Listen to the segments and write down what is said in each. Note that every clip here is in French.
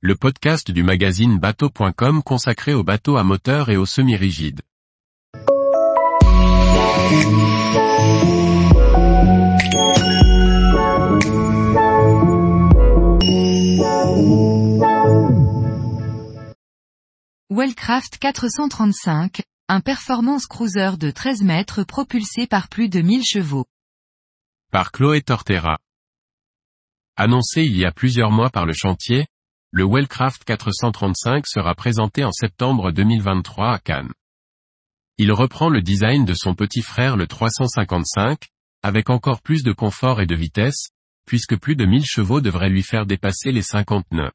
le podcast du magazine bateau.com consacré aux bateaux à moteur et aux semi-rigides. Wellcraft 435, un performance cruiser de 13 mètres propulsé par plus de 1000 chevaux. Par Chloé Tortera. Annoncé il y a plusieurs mois par le chantier, le Wellcraft 435 sera présenté en septembre 2023 à Cannes. Il reprend le design de son petit frère le 355, avec encore plus de confort et de vitesse, puisque plus de 1000 chevaux devraient lui faire dépasser les 50 nœuds.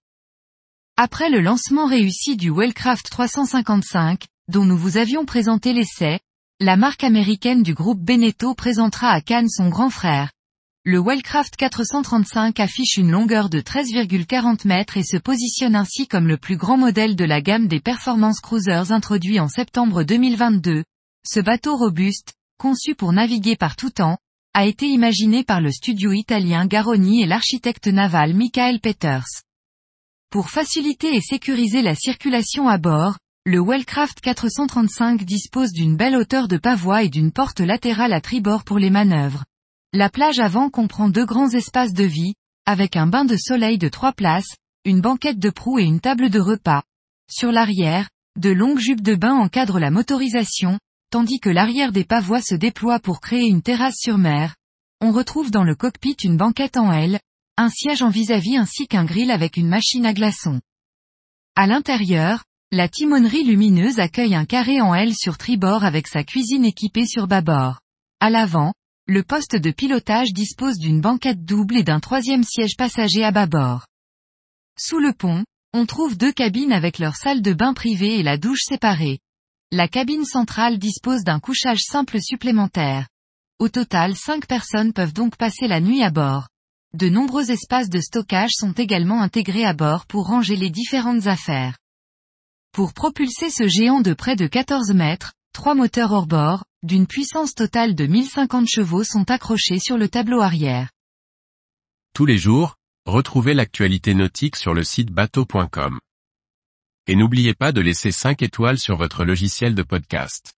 Après le lancement réussi du Wellcraft 355, dont nous vous avions présenté l'essai, la marque américaine du groupe Beneteau présentera à Cannes son grand frère. Le Wellcraft 435 affiche une longueur de 13,40 mètres et se positionne ainsi comme le plus grand modèle de la gamme des performance cruisers introduit en septembre 2022. Ce bateau robuste, conçu pour naviguer par tout temps, a été imaginé par le studio italien Garoni et l'architecte naval Michael Peters. Pour faciliter et sécuriser la circulation à bord, le Wellcraft 435 dispose d'une belle hauteur de pavois et d'une porte latérale à tribord pour les manœuvres. La plage avant comprend deux grands espaces de vie, avec un bain de soleil de trois places, une banquette de proue et une table de repas. Sur l'arrière, de longues jupes de bain encadrent la motorisation, tandis que l'arrière des pavois se déploie pour créer une terrasse sur mer. On retrouve dans le cockpit une banquette en L, un siège en vis-à-vis ainsi qu'un grill avec une machine à glaçons. À l'intérieur, la timonerie lumineuse accueille un carré en L sur tribord avec sa cuisine équipée sur bâbord. À l'avant, le poste de pilotage dispose d'une banquette double et d'un troisième siège passager à bâbord. Sous le pont, on trouve deux cabines avec leur salle de bain privée et la douche séparée. La cabine centrale dispose d'un couchage simple supplémentaire. Au total cinq personnes peuvent donc passer la nuit à bord. De nombreux espaces de stockage sont également intégrés à bord pour ranger les différentes affaires. Pour propulser ce géant de près de 14 mètres, trois moteurs hors bord, d'une puissance totale de 1050 chevaux sont accrochés sur le tableau arrière. Tous les jours, retrouvez l'actualité nautique sur le site bateau.com. Et n'oubliez pas de laisser 5 étoiles sur votre logiciel de podcast.